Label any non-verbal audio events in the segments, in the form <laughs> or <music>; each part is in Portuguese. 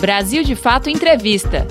Brasil de Fato Entrevista.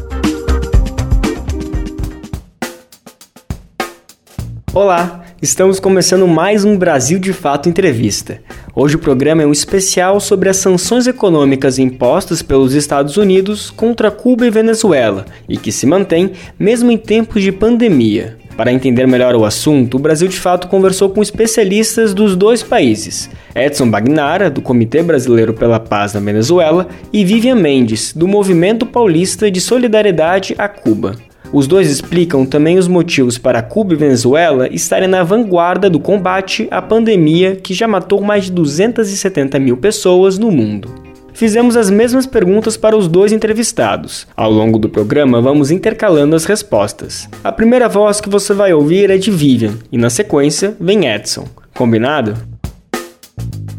Olá, estamos começando mais um Brasil de Fato Entrevista. Hoje o programa é um especial sobre as sanções econômicas impostas pelos Estados Unidos contra Cuba e Venezuela e que se mantém mesmo em tempos de pandemia. Para entender melhor o assunto, o Brasil de Fato conversou com especialistas dos dois países, Edson Bagnara, do Comitê Brasileiro pela Paz na Venezuela, e Vivian Mendes, do Movimento Paulista de Solidariedade a Cuba. Os dois explicam também os motivos para Cuba e Venezuela estarem na vanguarda do combate à pandemia que já matou mais de 270 mil pessoas no mundo. Fizemos as mesmas perguntas para os dois entrevistados. Ao longo do programa, vamos intercalando as respostas. A primeira voz que você vai ouvir é de Vivian, e na sequência vem Edson. Combinado?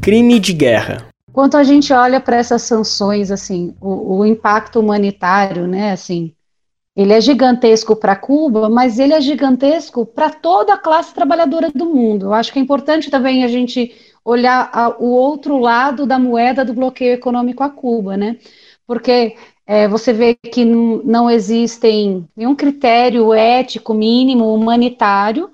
Crime de guerra. Quanto a gente olha para essas sanções, assim, o, o impacto humanitário, né, assim, ele é gigantesco para Cuba, mas ele é gigantesco para toda a classe trabalhadora do mundo. Eu acho que é importante também a gente olhar a, o outro lado da moeda do bloqueio econômico a Cuba, né? Porque é, você vê que não, existem nenhum critério ético mínimo humanitário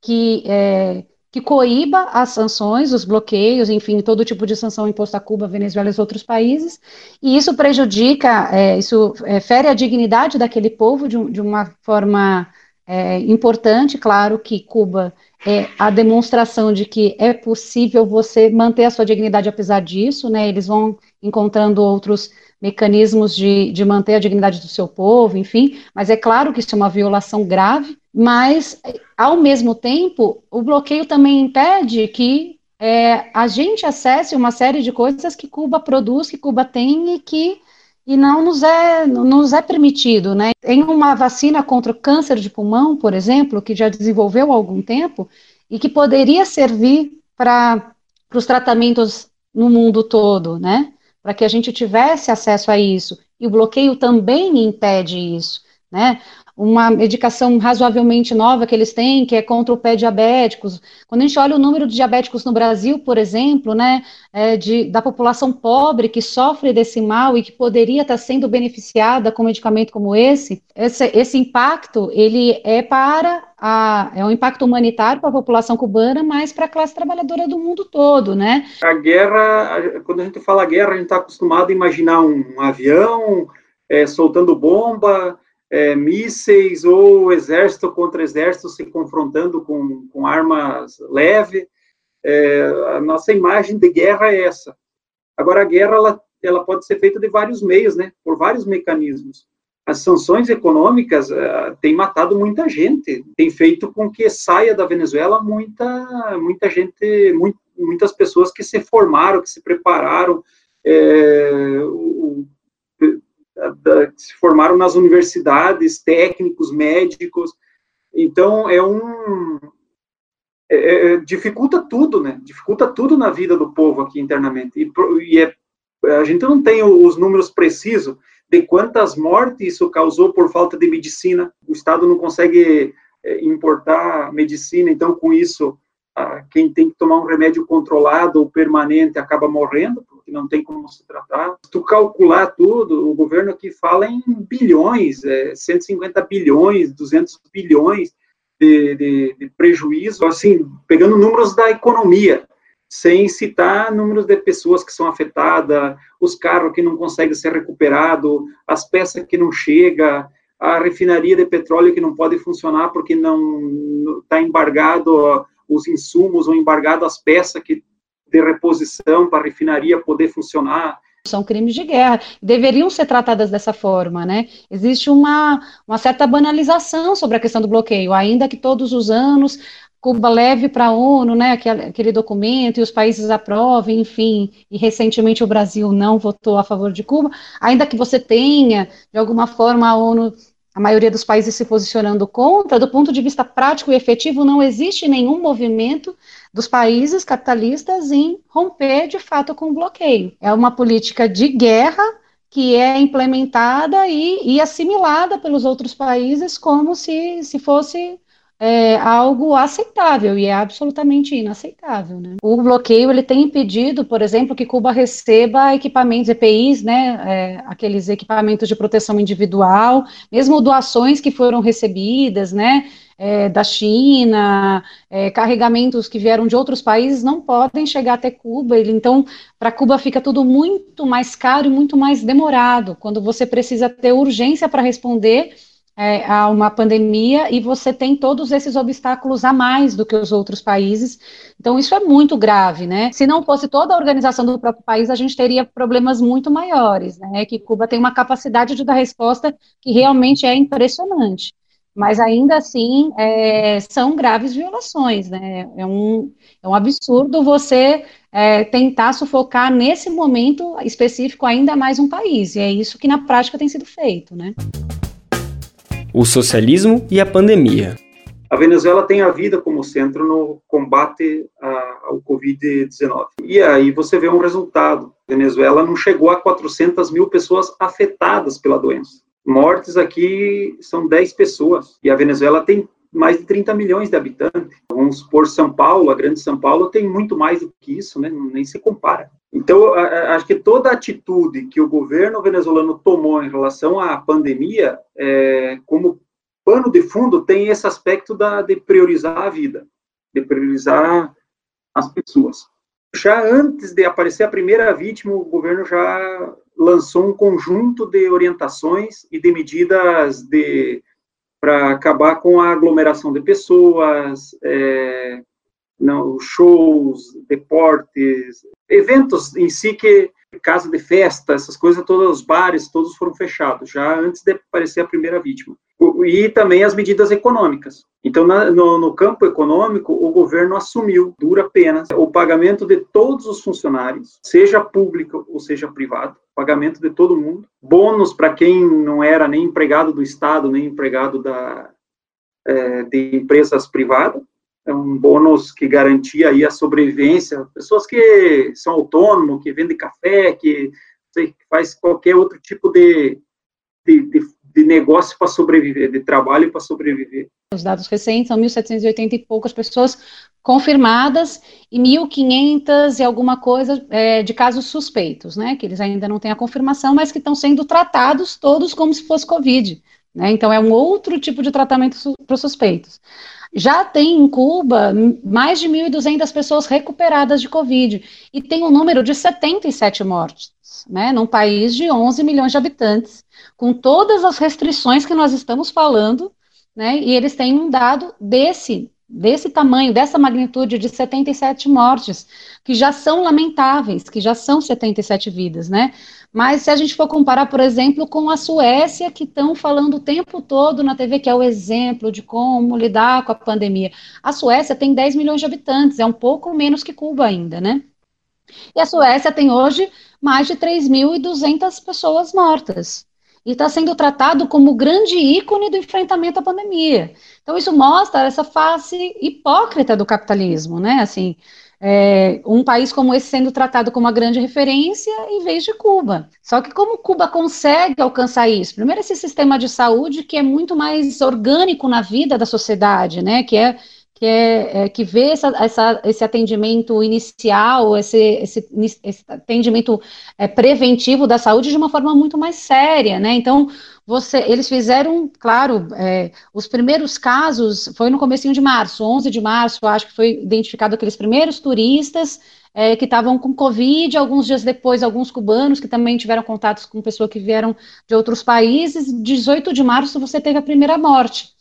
que é, que coíba as sanções, os bloqueios, enfim, todo tipo de sanção imposta a Cuba, Venezuela e outros países, e isso prejudica, é, isso é, fere a dignidade daquele povo de, de uma forma é, importante, claro que Cuba é a demonstração de que é possível você manter a sua dignidade apesar disso, né, eles vão encontrando outros mecanismos de, de manter a dignidade do seu povo, enfim, mas é claro que isso é uma violação grave, mas, ao mesmo tempo, o bloqueio também impede que é, a gente acesse uma série de coisas que Cuba produz, que Cuba tem e que e não nos é, nos é permitido, né? Tem uma vacina contra o câncer de pulmão, por exemplo, que já desenvolveu há algum tempo e que poderia servir para os tratamentos no mundo todo, né? para que a gente tivesse acesso a isso. E o bloqueio também impede isso, né? Uma medicação razoavelmente nova que eles têm, que é contra o pé diabéticos. Quando a gente olha o número de diabéticos no Brasil, por exemplo, né, é de, da população pobre que sofre desse mal e que poderia estar sendo beneficiada com um medicamento como esse, esse, esse impacto, ele é para a, é um impacto humanitário para a população cubana, mas para a classe trabalhadora do mundo todo, né? A guerra, quando a gente fala guerra, a gente está acostumado a imaginar um, avião é, soltando bomba, é, mísseis ou exército contra exército se confrontando com, com armas leves. É, a nossa imagem de guerra é essa. Agora, a guerra ela, ela pode ser feita de vários meios, né? Por vários mecanismos as sanções econômicas uh, têm matado muita gente, tem feito com que saia da Venezuela muita, muita gente, muito, muitas pessoas que se formaram, que se prepararam, é, o, se formaram nas universidades, técnicos, médicos. Então, é um. É, é, dificulta tudo, né? Dificulta tudo na vida do povo aqui internamente. E, e é, a gente não tem os números precisos, de quantas mortes isso causou por falta de medicina. O Estado não consegue é, importar medicina, então, com isso, quem tem que tomar um remédio controlado ou permanente acaba morrendo, não tem como se tratar. Se tu calcular tudo, o governo aqui fala em bilhões, é, 150 bilhões, 200 bilhões de, de, de prejuízo, assim, pegando números da economia sem citar números de pessoas que são afetadas, os carros que não conseguem ser recuperados, as peças que não chegam, a refinaria de petróleo que não pode funcionar porque não está embargado os insumos ou embargado as peças que, de reposição para a refinaria poder funcionar. São crimes de guerra, deveriam ser tratadas dessa forma, né? Existe uma, uma certa banalização sobre a questão do bloqueio, ainda que todos os anos Cuba leve para a ONU, né, aquele, documento e os países aprovem, enfim, e recentemente o Brasil não votou a favor de Cuba, ainda que você tenha, de alguma forma, a ONU, a maioria dos países se posicionando contra, do ponto de vista prático e efetivo, não existe nenhum movimento dos países capitalistas em romper de fato com o bloqueio. É uma política de guerra que é implementada e, e assimilada pelos outros países como se, se fosse é algo aceitável e é absolutamente inaceitável. Né? O bloqueio ele tem impedido, por exemplo, que Cuba receba equipamentos EPIs, né, é, aqueles equipamentos de proteção individual, mesmo doações que foram recebidas, né, é, da China, é, carregamentos que vieram de outros países não podem chegar até Cuba. Então, para Cuba fica tudo muito mais caro e muito mais demorado, quando você precisa ter urgência para responder é, a uma pandemia e você tem todos esses obstáculos a mais do que os outros países. Então, isso é muito grave, né? Se não fosse toda a organização do próprio país, a gente teria problemas muito maiores, né? Que Cuba tem uma capacidade de dar resposta que realmente é impressionante mas ainda assim é, são graves violações, né? É um, é um absurdo você é, tentar sufocar nesse momento específico ainda mais um país, e é isso que na prática tem sido feito, né? O socialismo e a pandemia. A Venezuela tem a vida como centro no combate ao Covid-19. E aí você vê um resultado. A Venezuela não chegou a 400 mil pessoas afetadas pela doença mortes aqui são 10 pessoas, e a Venezuela tem mais de 30 milhões de habitantes. Vamos supor São Paulo, a grande São Paulo tem muito mais do que isso, né? nem se compara. Então, acho que toda atitude que o governo venezuelano tomou em relação à pandemia, é, como pano de fundo, tem esse aspecto da, de priorizar a vida, de priorizar as pessoas. Já antes de aparecer a primeira vítima, o governo já lançou um conjunto de orientações e de medidas de para acabar com a aglomeração de pessoas, é, não, shows, deportes, eventos em si que casa de festa, essas coisas todas, os bares, todos foram fechados, já antes de aparecer a primeira vítima. E também as medidas econômicas. Então, na, no, no, campo econômico, o governo assumiu, dura pena, o pagamento de todos os funcionários, seja público ou seja privado, pagamento de todo mundo, bônus para quem não era nem empregado do Estado, nem empregado da, é, de empresas privadas, é um bônus que garantia aí a sobrevivência, pessoas que são autônomos, que vendem café, que sei, faz qualquer outro tipo de, de, de, de negócio para sobreviver, de trabalho para sobreviver. Os dados recentes são 1.780 e poucas pessoas confirmadas e 1.500 e alguma coisa é, de casos suspeitos, né, que eles ainda não têm a confirmação, mas que estão sendo tratados todos como se fosse Covid, né, então é um outro tipo de tratamento para os suspeitos. Já tem em Cuba mais de 1.200 pessoas recuperadas de Covid e tem um número de 77 mortes, né, num país de 11 milhões de habitantes, com todas as restrições que nós estamos falando, né, e eles têm um dado desse desse tamanho, dessa magnitude de 77 mortes, que já são lamentáveis, que já são 77 vidas, né? Mas se a gente for comparar, por exemplo, com a Suécia, que estão falando o tempo todo na TV, que é o exemplo de como lidar com a pandemia. A Suécia tem 10 milhões de habitantes, é um pouco menos que Cuba ainda, né? E a Suécia tem hoje mais de 3.200 pessoas mortas e está sendo tratado como grande ícone do enfrentamento à pandemia. Então, isso mostra essa face hipócrita do capitalismo, né? Assim, é, um país como esse sendo tratado como uma grande referência em vez de Cuba. Só que como Cuba consegue alcançar isso? Primeiro, esse sistema de saúde que é muito mais orgânico na vida da sociedade, né? Que é que, é, é, que vê essa, essa, esse atendimento inicial, esse, esse, esse atendimento é, preventivo da saúde de uma forma muito mais séria, né? Então, você, eles fizeram, claro, é, os primeiros casos foi no comecinho de março, 11 de março, acho que foi identificado aqueles primeiros turistas é, que estavam com Covid, alguns dias depois, alguns cubanos que também tiveram contatos com pessoas que vieram de outros países, 18 de março você teve a primeira morte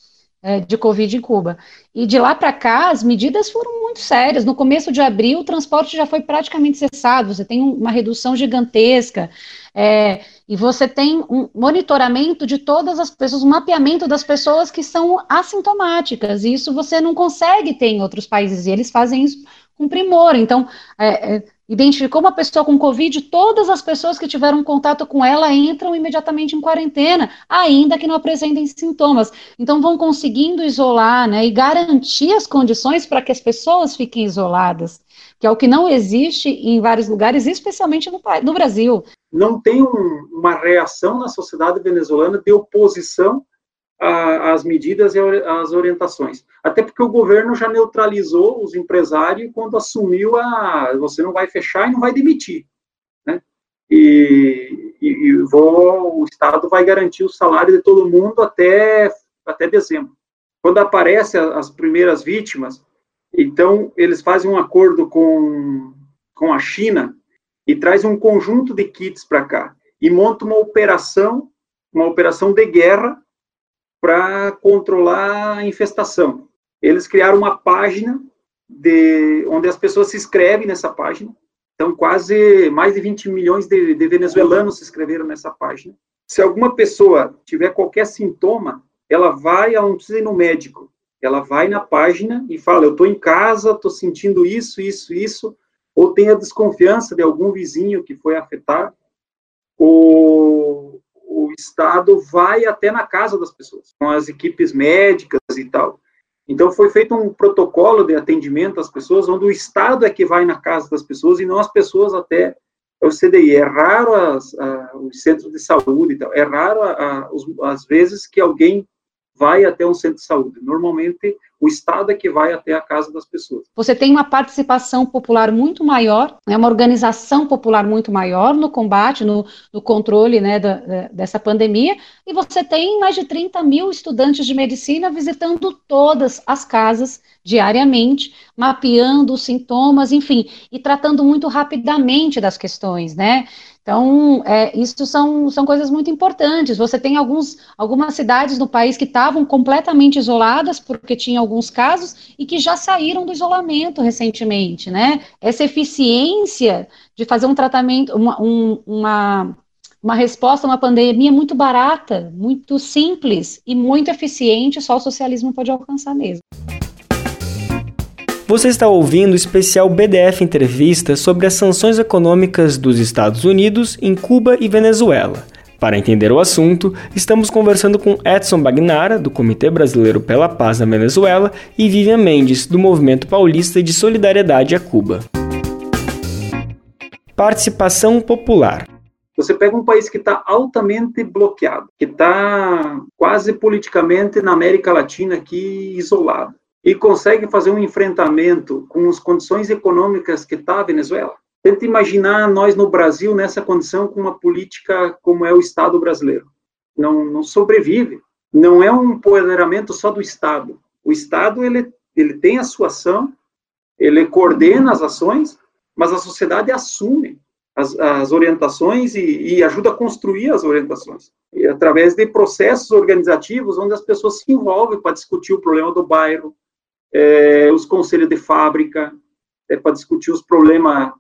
de Covid em Cuba. E de lá para cá, as medidas foram muito sérias. No começo de abril, o transporte já foi praticamente cessado, você tem uma redução gigantesca, é, e você tem um monitoramento de todas as pessoas, um mapeamento das pessoas que são assintomáticas, e isso você não consegue ter em outros países, e eles fazem isso com primor. Então, é, é identificou uma pessoa com Covid, todas as pessoas que tiveram contato com ela entram imediatamente em quarentena, ainda que não apresentem sintomas. Então, vão conseguindo isolar né, e garantir as condições para que as pessoas fiquem isoladas, que é o que não existe em vários lugares, especialmente no, no Brasil. Não tem um, uma reação na sociedade venezuelana de oposição as medidas e as orientações. Até porque o governo já neutralizou os empresários quando assumiu a você não vai fechar e não vai demitir. Né? E, e, e vou, o Estado vai garantir o salário de todo mundo até, até dezembro. Quando aparecem as primeiras vítimas, então eles fazem um acordo com, com a China e traz um conjunto de kits para cá e monta uma operação, uma operação de guerra para controlar a infestação. Eles criaram uma página de onde as pessoas se inscrevem nessa página. Então, quase mais de 20 milhões de, de venezuelanos se inscreveram nessa página. Se alguma pessoa tiver qualquer sintoma, ela vai, ela não precisa ir no médico. Ela vai na página e fala: Eu estou em casa, estou sentindo isso, isso, isso, ou tem a desconfiança de algum vizinho que foi afetado. O, Estado vai até na casa das pessoas, com as equipes médicas e tal. Então, foi feito um protocolo de atendimento às pessoas, onde o Estado é que vai na casa das pessoas e não as pessoas até o CDI. É raro as, a, os centros de saúde e tal. É raro, a, os, as vezes, que alguém vai até um centro de saúde. Normalmente, o Estado é que vai até a casa das pessoas. Você tem uma participação popular muito maior, né, uma organização popular muito maior no combate, no, no controle né, da, dessa pandemia, e você tem mais de 30 mil estudantes de medicina visitando todas as casas diariamente, mapeando os sintomas, enfim, e tratando muito rapidamente das questões, né? Então, é, isso são, são coisas muito importantes. Você tem alguns, algumas cidades no país que estavam completamente isoladas, porque tinha alguns casos, e que já saíram do isolamento recentemente, né? Essa eficiência de fazer um tratamento, uma, um, uma, uma resposta a uma pandemia muito barata, muito simples e muito eficiente, só o socialismo pode alcançar mesmo. Você está ouvindo o especial BDF Entrevista sobre as sanções econômicas dos Estados Unidos em Cuba e Venezuela. Para entender o assunto, estamos conversando com Edson Bagnara, do Comitê Brasileiro pela Paz na Venezuela, e Vivian Mendes, do Movimento Paulista de Solidariedade a Cuba. Participação popular. Você pega um país que está altamente bloqueado, que está quase politicamente na América Latina aqui isolado e consegue fazer um enfrentamento com as condições econômicas que está a Venezuela. Tenta imaginar nós no Brasil nessa condição com uma política como é o Estado brasileiro. Não, não sobrevive. Não é um empoderamento só do Estado. O Estado ele, ele tem a sua ação, ele coordena as ações, mas a sociedade assume as, as orientações e, e, ajuda a construir as orientações. E através de processos organizativos onde as pessoas se envolvem para discutir o problema do bairro, é, os conselhos de fábrica, é, para discutir os problemas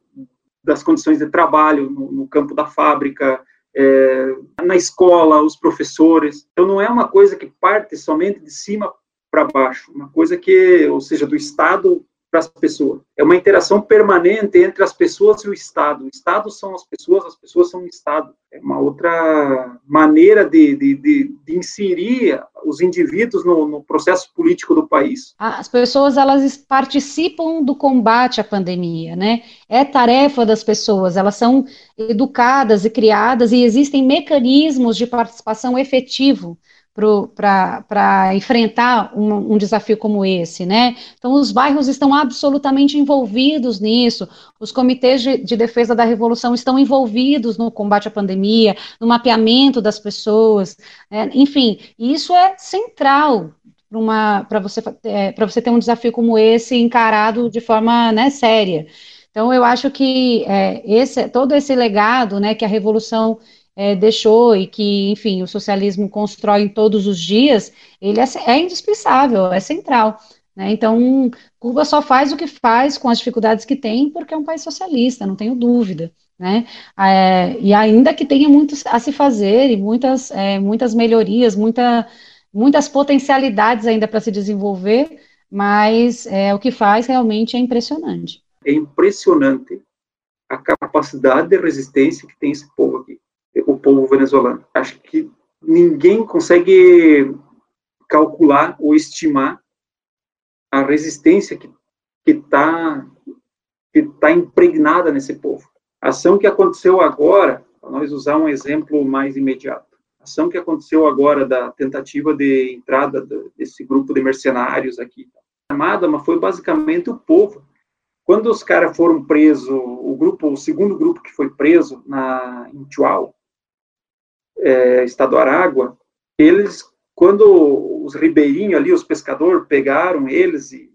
das condições de trabalho no, no campo da fábrica, é, na escola, os professores. Então, não é uma coisa que parte somente de cima para baixo, uma coisa que, ou seja, do Estado para as pessoas. É uma interação permanente entre as pessoas e o Estado. O Estado são as pessoas, as pessoas são o Estado. É uma outra maneira de, de, de, de inserir os indivíduos no, no, processo político do país. As pessoas elas participam do combate à pandemia, né? É tarefa das pessoas. Elas são educadas e criadas e existem mecanismos de participação efetivo para enfrentar um, um, desafio como esse, né? Então, os bairros estão absolutamente envolvidos nisso, os comitês de, de, defesa da revolução estão envolvidos no combate à pandemia, no mapeamento das pessoas, né? enfim, isso é central para você, é, você ter um desafio como esse encarado de forma né, séria. Então, eu acho que é, esse, todo esse legado né, que a revolução é, deixou e que, enfim, o socialismo constrói todos os dias, ele é, é indispensável, é central. Né? Então, Cuba só faz o que faz com as dificuldades que tem, porque é um país socialista, não tenho dúvida. Né? É, e ainda que tenha muito a se fazer e muitas, é, muitas melhorias, muita, muitas potencialidades ainda para se desenvolver, mas é, o que faz realmente é impressionante. É impressionante a capacidade de resistência que tem esse povo povo venezuelano. Acho que ninguém consegue calcular ou estimar a resistência que está que tá impregnada nesse povo. A ação que aconteceu agora, para nós usar um exemplo mais imediato, ação que aconteceu agora da tentativa de entrada desse grupo de mercenários aqui. Armada, mas foi basicamente o povo. Quando os caras foram presos, o grupo, o segundo grupo que foi preso na em Chuau, é, estado do Aragua, eles, quando os ribeirinhos ali, os pescadores, pegaram eles e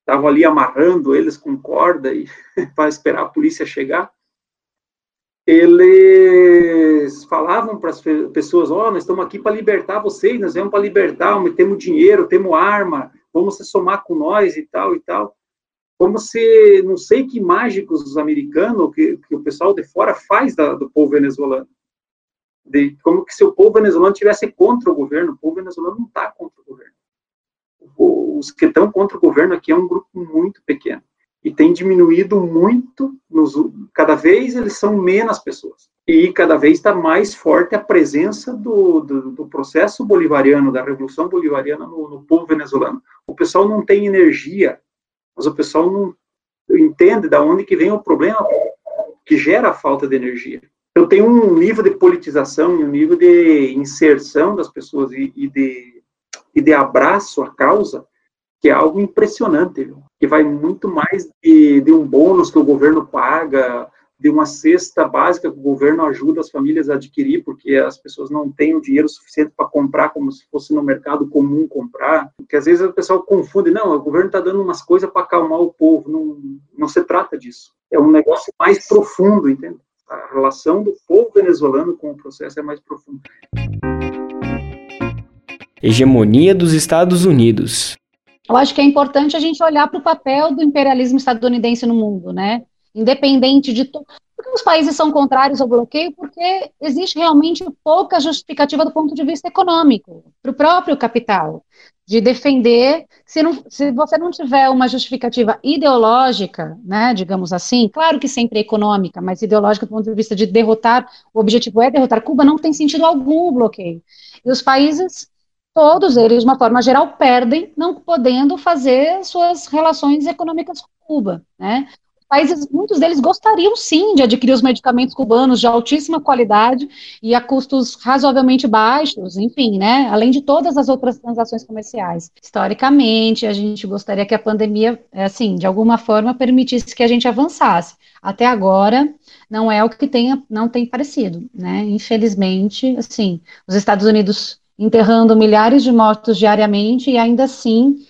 estavam ali amarrando eles com corda e <laughs> para esperar a polícia chegar, eles falavam para as pessoas, ó, oh, nós estamos aqui para libertar vocês, nós vamos para libertar, temos dinheiro, temos arma, vamos se somar com nós e tal e tal. Como se, não sei que mágicos os americanos, que, que o pessoal de fora faz da, do povo venezuelano. De, como que se o povo venezuelano tivesse contra o governo, o povo venezuelano não está contra o governo. Os que estão contra o governo aqui é um grupo muito pequeno e tem diminuído muito, nos, cada vez eles são menos pessoas. E cada vez está mais forte a presença do, do, do, processo bolivariano, da revolução bolivariana no, no, povo venezuelano. O pessoal não tem energia, mas o pessoal não entende de onde que vem o problema que gera a falta de energia. Eu tenho um nível de politização, um nível de inserção das pessoas e, e de, e de abraço à causa, que é algo impressionante, viu? que vai muito mais de, de, um bônus que o governo paga, de uma cesta básica que o governo ajuda as famílias a adquirir, porque as pessoas não têm o dinheiro suficiente para comprar como se fosse no mercado comum comprar, que às vezes o pessoal confunde, não, o governo está dando umas coisas para acalmar o povo, não, não se trata disso. É um negócio mais profundo, entende? A relação do povo venezuelano com o processo é mais profunda. Hegemonia dos Estados Unidos eu acho que é importante a gente olhar para o papel do imperialismo estadunidense no mundo, né? Independente de to... porque os países são contrários ao bloqueio, porque existe realmente pouca justificativa do ponto de vista econômico para o próprio capital de defender. Se, não, se você não tiver uma justificativa ideológica, né, digamos assim, claro que sempre é econômica, mas ideológica do ponto de vista de derrotar, o objetivo é derrotar Cuba, não tem sentido algum o bloqueio. E os países todos eles, de uma forma geral, perdem, não podendo fazer suas relações econômicas com Cuba, né? Países, muitos deles gostariam sim de adquirir os medicamentos cubanos de altíssima qualidade e a custos razoavelmente baixos, enfim, né? Além de todas as outras transações comerciais. Historicamente, a gente gostaria que a pandemia, assim, de alguma forma, permitisse que a gente avançasse. Até agora, não é o que tenha, não tem parecido, né? Infelizmente, assim, os Estados Unidos enterrando milhares de mortos diariamente e ainda assim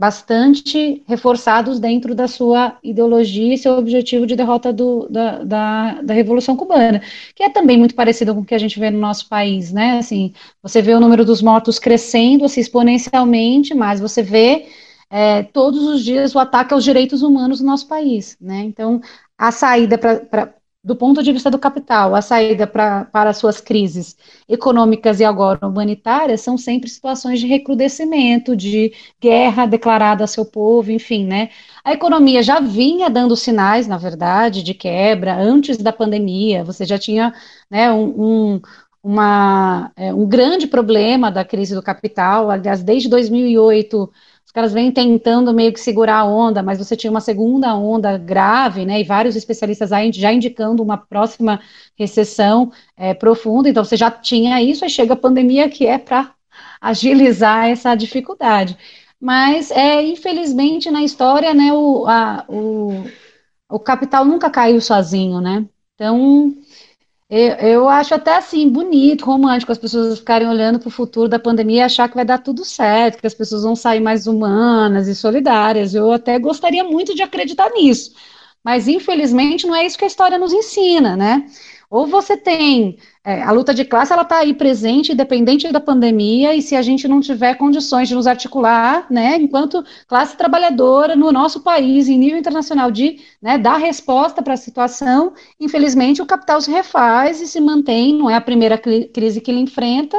bastante reforçados dentro da sua ideologia e seu objetivo de derrota do, da, da, da, Revolução Cubana, que é também muito parecido com o que a gente vê no nosso país, né? Assim, você vê o número dos mortos crescendo assim, exponencialmente, mas você vê é, todos os dias o ataque aos direitos humanos no nosso país, né? Então, a saída para do ponto de vista do capital, a saída pra, para suas crises econômicas e agora humanitárias são sempre situações de recrudescimento, de guerra declarada a seu povo, enfim, né? A economia já vinha dando sinais, na verdade, de quebra antes da pandemia. Você já tinha, né, um, um uma, é, um grande problema da crise do capital. Aliás, desde 2008 os caras vêm tentando meio que segurar a onda, mas você tinha uma segunda onda grave, né? E vários especialistas já indicando uma próxima recessão é, profunda. Então você já tinha isso, aí chega a pandemia que é para <laughs> agilizar essa dificuldade. Mas é infelizmente na história, né? O, a, o, o capital nunca caiu sozinho, né? Então eu, eu acho até assim bonito, romântico, as pessoas ficarem olhando para o futuro da pandemia e achar que vai dar tudo certo, que as pessoas vão sair mais humanas e solidárias. Eu até gostaria muito de acreditar nisso. Mas, infelizmente, não é isso que a história nos ensina, né? Ou você tem é, a luta de classe, ela está aí presente, independente da pandemia, e se a gente não tiver condições de nos articular, né, enquanto classe trabalhadora no nosso país, em nível internacional, de né, dar resposta para a situação, infelizmente o capital se refaz e se mantém, não é a primeira crise que ele enfrenta,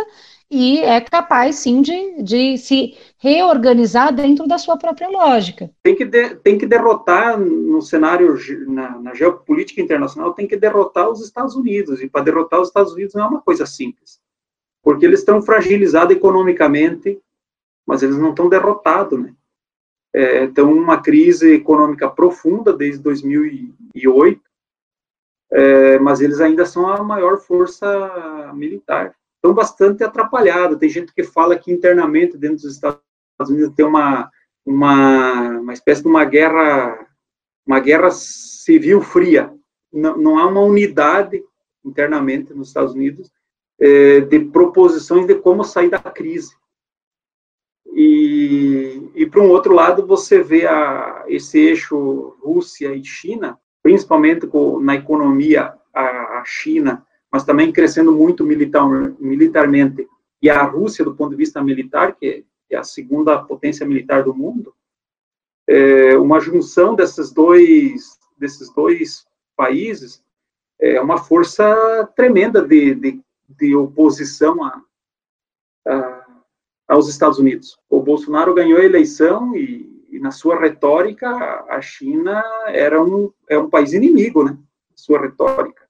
e é capaz, sim, de, de se reorganizar dentro da sua própria lógica. Tem que, de, tem que derrotar no cenário, na, na, geopolítica internacional, tem que derrotar os Estados Unidos, e para derrotar os Estados Unidos não é uma coisa simples, porque eles estão fragilizados economicamente, mas eles não estão derrotados, né? É, estão uma crise econômica profunda desde 2008, é, mas eles ainda são a maior força militar estão bastante atrapalhadas. Tem gente que fala que internamente dentro dos Estados Unidos tem uma, uma, uma espécie de uma guerra, uma guerra civil fria. Não, não há uma unidade internamente nos Estados Unidos é, de proposições de como sair da crise. E, e para um outro lado, você vê a, esse eixo Rússia e China, principalmente com, na economia, a, a China mas também crescendo muito militar, militarmente. E a Rússia, do ponto de vista militar, que é a segunda potência militar do mundo, é uma junção desses dois, desses dois países é uma força tremenda de, de, de oposição a, a, aos Estados Unidos. O Bolsonaro ganhou a eleição e, e, na sua retórica, a China era um, é um país inimigo, né? Sua retórica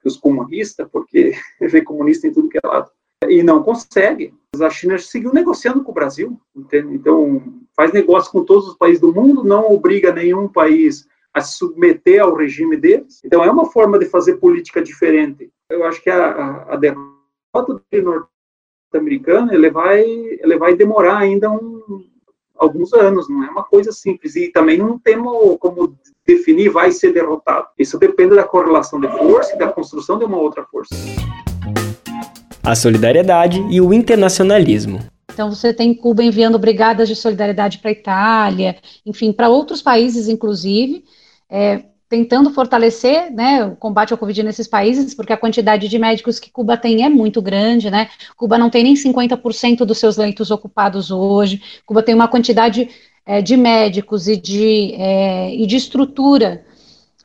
porque os comunistas, porque <laughs> vê comunista em tudo que é lado. E não consegue. A China seguiu negociando com o Brasil, entende? então faz negócio com todos os países do mundo, não obriga nenhum país a se submeter ao regime deles. Então é uma forma de fazer política diferente. Eu acho que a, a, derrota do norte-americano ele vai, ele vai demorar ainda um, alguns anos, não é uma coisa simples. E também não temos como definir vai ser derrotado. Isso depende da correlação de força e da construção de uma outra força. A solidariedade e o internacionalismo. Então você tem Cuba enviando brigadas de solidariedade para a Itália, enfim, para outros países, inclusive, é, tentando fortalecer né, o combate ao Covid nesses países, porque a quantidade de médicos que Cuba tem é muito grande, né? Cuba não tem nem 50% dos seus leitos ocupados hoje. Cuba tem uma quantidade é, de médicos e de, é, e de estrutura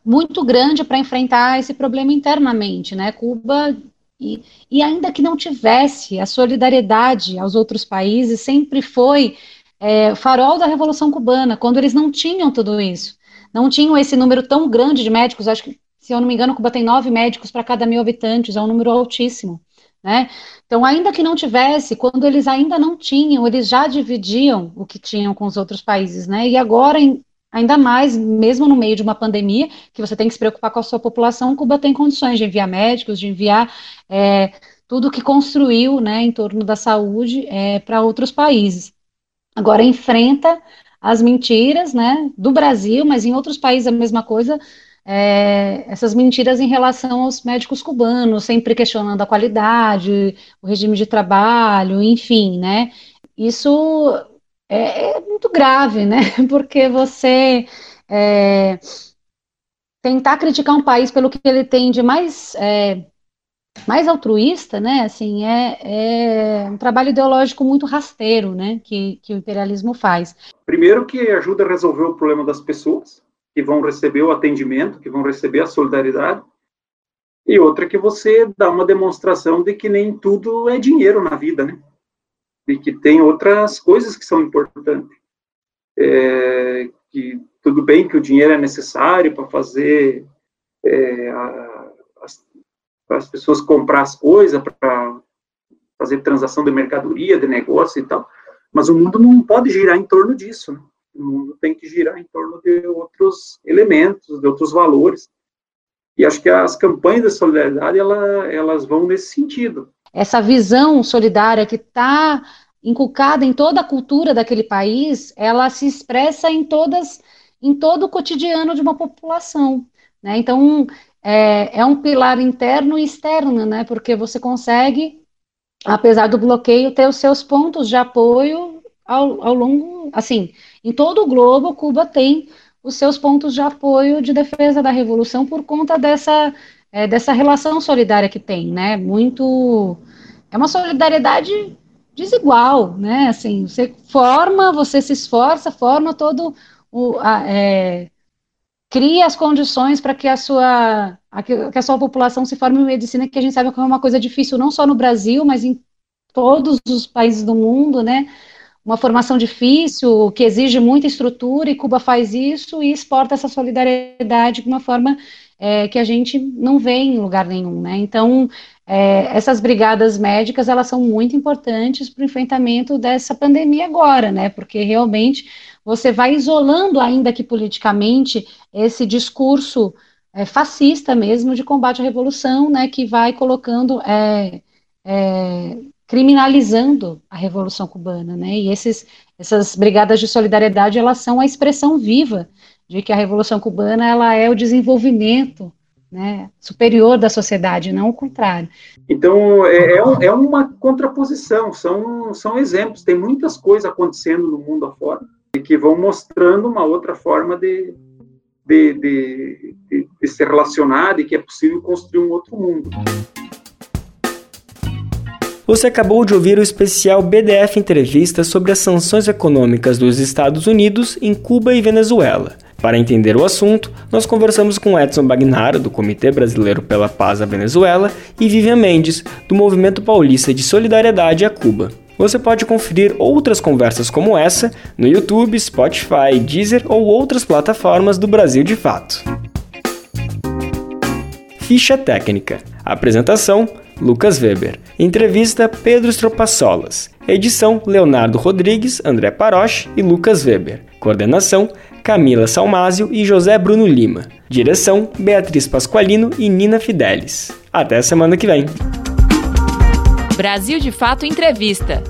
muito grande para enfrentar esse problema internamente, né? Cuba e, e, ainda que não tivesse a solidariedade aos outros países, sempre foi é, farol da Revolução Cubana, quando eles não tinham tudo isso, não tinham esse número tão grande de médicos. Acho que, se eu não me engano, Cuba tem nove médicos para cada mil habitantes, é um número altíssimo. Né? Então, ainda que não tivesse, quando eles ainda não tinham, eles já dividiam o que tinham com os outros países, né? E agora, ainda mais, mesmo no meio de uma pandemia, que você tem que se preocupar com a sua população, Cuba tem condições de enviar médicos, de enviar é, tudo que construiu, né, em torno da saúde é, para outros países. Agora enfrenta as mentiras, né, do Brasil, mas em outros países a mesma coisa, é, essas mentiras em relação aos médicos cubanos, sempre questionando a qualidade, o regime de trabalho, enfim, né? Isso é, é muito grave, né? <laughs> Porque você é, tentar criticar um país pelo que ele tem de mais é, mais altruísta, né? Assim, é, é, um trabalho ideológico muito rasteiro, né? Que, que o imperialismo faz. Primeiro que ajuda a resolver o problema das pessoas, que vão receber o atendimento, que vão receber a solidariedade, e outra que você dá uma demonstração de que nem tudo é dinheiro na vida, né? E que tem outras coisas que são importantes. É, que tudo bem que o dinheiro é necessário para fazer é, a, as, as pessoas comprar as coisas, para fazer transação de mercadoria, de negócio e tal, mas o mundo não pode girar em torno disso, né? O mundo tem que girar em torno de outros elementos, de outros valores. E acho que as campanhas de solidariedade ela, elas vão nesse sentido. Essa visão solidária que está inculcada em toda a cultura daquele país, ela se expressa em todas, em todo o cotidiano de uma população. Né? Então, é, é um pilar interno e externo, né? porque você consegue, apesar do bloqueio, ter os seus pontos de apoio ao, ao longo, assim, em todo o globo, Cuba tem os seus pontos de apoio de defesa da revolução por conta dessa, é, dessa relação solidária que tem, né? Muito. É uma solidariedade desigual, né? Assim, você forma, você se esforça, forma todo o. A, é, cria as condições para que a sua a, que a sua população se forme em medicina, que a gente sabe que é uma coisa difícil não só no Brasil, mas em todos os países do mundo, né? uma formação difícil, que exige muita estrutura, e Cuba faz isso e exporta essa solidariedade de uma forma é, que a gente não vê em lugar nenhum, né? Então, é, essas brigadas médicas, elas são muito importantes para o enfrentamento dessa pandemia agora, né? Porque realmente você vai isolando, ainda que politicamente, esse discurso é, fascista mesmo de combate à revolução, né? Que vai colocando é, é, criminalizando a Revolução Cubana, né? E esses, essas brigadas de solidariedade, elas são a expressão viva de que a Revolução Cubana ela é o desenvolvimento né, superior da sociedade, não o contrário. Então, é, é, é, uma contraposição, são, são exemplos, tem muitas coisas acontecendo no mundo afora que vão mostrando uma outra forma de, de, de, de, de se relacionar, de que é possível construir um outro mundo. Você acabou de ouvir o especial BDF Entrevista sobre as sanções econômicas dos Estados Unidos em Cuba e Venezuela. Para entender o assunto, nós conversamos com Edson Bagnara, do Comitê Brasileiro pela Paz à Venezuela, e Vivian Mendes, do Movimento Paulista de Solidariedade a Cuba. Você pode conferir outras conversas como essa no YouTube, Spotify, Deezer ou outras plataformas do Brasil de Fato. Ficha técnica. Apresentação: Lucas Weber. Entrevista Pedro Estropaçolas. Edição Leonardo Rodrigues, André Paroche e Lucas Weber. Coordenação Camila Salmásio e José Bruno Lima. Direção Beatriz Pasqualino e Nina Fidelis. Até semana que vem. Brasil de Fato Entrevista.